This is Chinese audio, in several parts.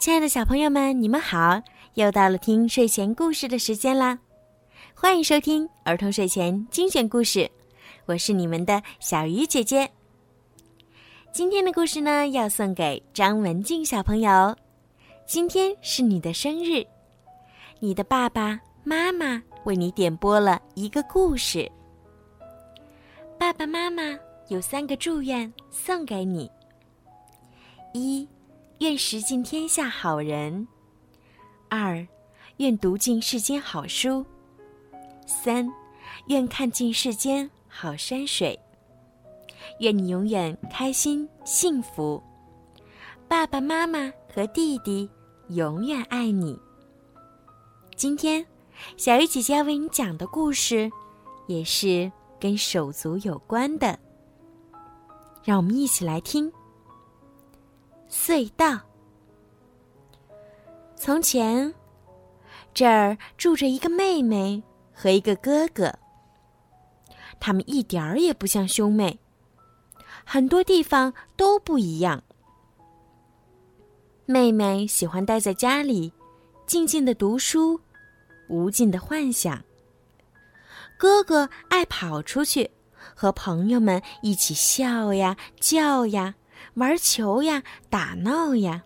亲爱的小朋友们，你们好！又到了听睡前故事的时间啦，欢迎收听儿童睡前精选故事，我是你们的小鱼姐姐。今天的故事呢，要送给张文静小朋友。今天是你的生日，你的爸爸妈妈为你点播了一个故事。爸爸妈妈有三个祝愿送给你：一。愿识尽天下好人。二，愿读尽世间好书。三，愿看尽世间好山水。愿你永远开心幸福。爸爸妈妈和弟弟永远爱你。今天，小鱼姐姐要为你讲的故事，也是跟手足有关的。让我们一起来听。隧道。从前，这儿住着一个妹妹和一个哥哥。他们一点儿也不像兄妹，很多地方都不一样。妹妹喜欢待在家里，静静的读书，无尽的幻想；哥哥爱跑出去，和朋友们一起笑呀、叫呀。玩球呀，打闹呀。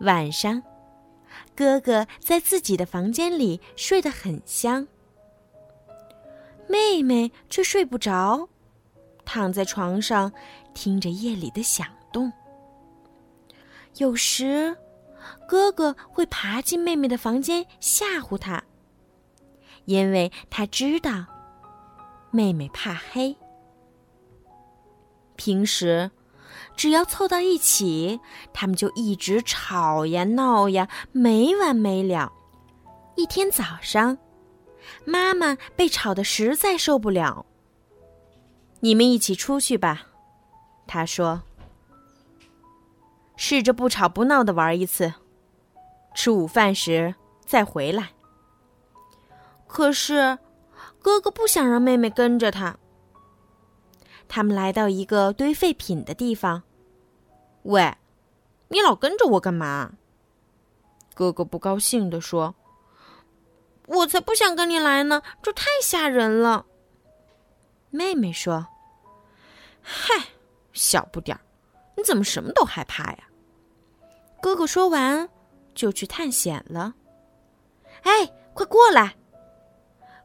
晚上，哥哥在自己的房间里睡得很香，妹妹却睡不着，躺在床上听着夜里的响动。有时，哥哥会爬进妹妹的房间吓唬她，因为他知道妹妹怕黑。平时，只要凑到一起，他们就一直吵呀闹呀，没完没了。一天早上，妈妈被吵得实在受不了。你们一起出去吧，她说。试着不吵不闹的玩一次，吃午饭时再回来。可是，哥哥不想让妹妹跟着他。他们来到一个堆废品的地方。喂，你老跟着我干嘛？哥哥不高兴地说：“我才不想跟你来呢，这太吓人了。”妹妹说：“嗨，小不点儿，你怎么什么都害怕呀？”哥哥说完，就去探险了。哎，快过来！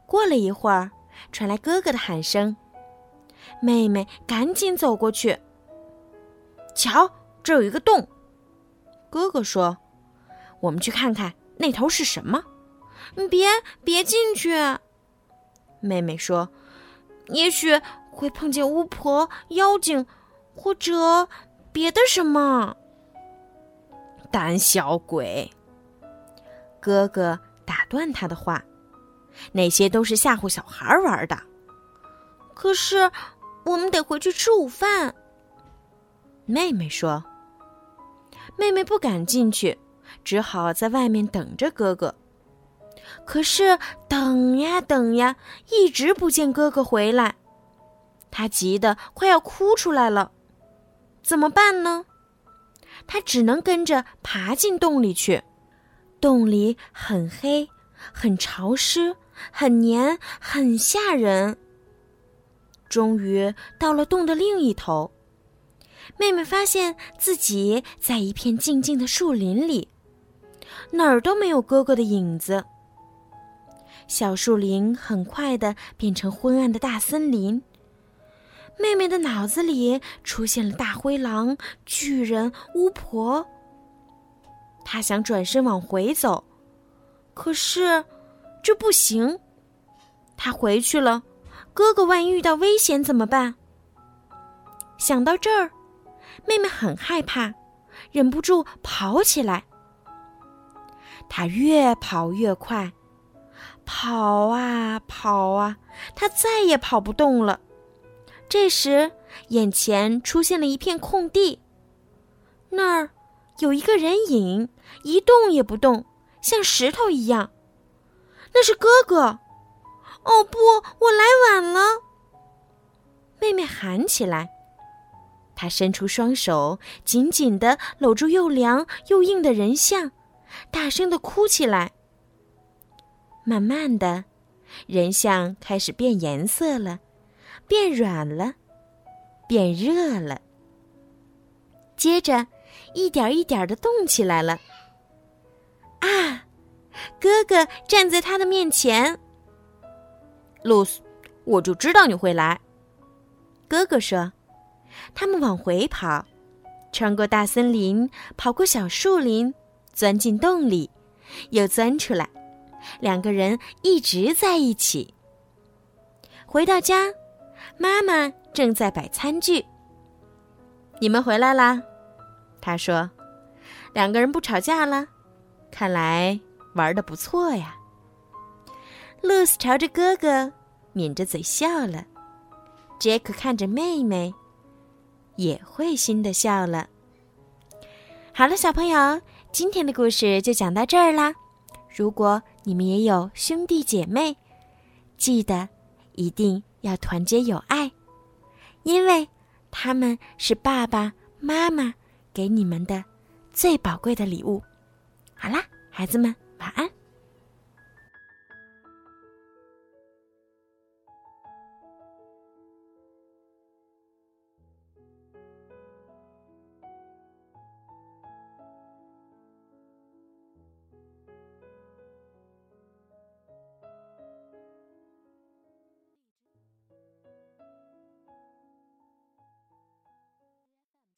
过了一会儿，传来哥哥的喊声。妹妹赶紧走过去。瞧，这有一个洞。哥哥说：“我们去看看那头是什么。”别别进去。妹妹说：“也许会碰见巫婆、妖精，或者别的什么。”胆小鬼！哥哥打断他的话：“那些都是吓唬小孩玩的。”可是。我们得回去吃午饭。妹妹说：“妹妹不敢进去，只好在外面等着哥哥。可是等呀等呀，一直不见哥哥回来，她急得快要哭出来了。怎么办呢？她只能跟着爬进洞里去。洞里很黑，很潮湿，很黏，很吓人。”终于到了洞的另一头，妹妹发现自己在一片静静的树林里，哪儿都没有哥哥的影子。小树林很快的变成昏暗的大森林。妹妹的脑子里出现了大灰狼、巨人、巫婆。她想转身往回走，可是这不行。她回去了。哥哥万一遇到危险怎么办？想到这儿，妹妹很害怕，忍不住跑起来。她越跑越快，跑啊跑啊，她再也跑不动了。这时，眼前出现了一片空地，那儿有一个人影，一动也不动，像石头一样。那是哥哥。哦不，我来晚了！妹妹喊起来。她伸出双手，紧紧地搂住又凉又硬的人像，大声地哭起来。慢慢的，人像开始变颜色了，变软了，变热了。接着，一点一点的动起来了。啊，哥哥站在他的面前。露丝，我就知道你会来。哥哥说。他们往回跑，穿过大森林，跑过小树林，钻进洞里，又钻出来。两个人一直在一起。回到家，妈妈正在摆餐具。你们回来啦，他说：“两个人不吵架了，看来玩的不错呀。”露丝朝着哥哥抿着嘴笑了，杰克看着妹妹。也会心的笑了。好了，小朋友，今天的故事就讲到这儿啦。如果你们也有兄弟姐妹，记得一定要团结友爱，因为他们是爸爸妈妈给你们的最宝贵的礼物。好啦，孩子们，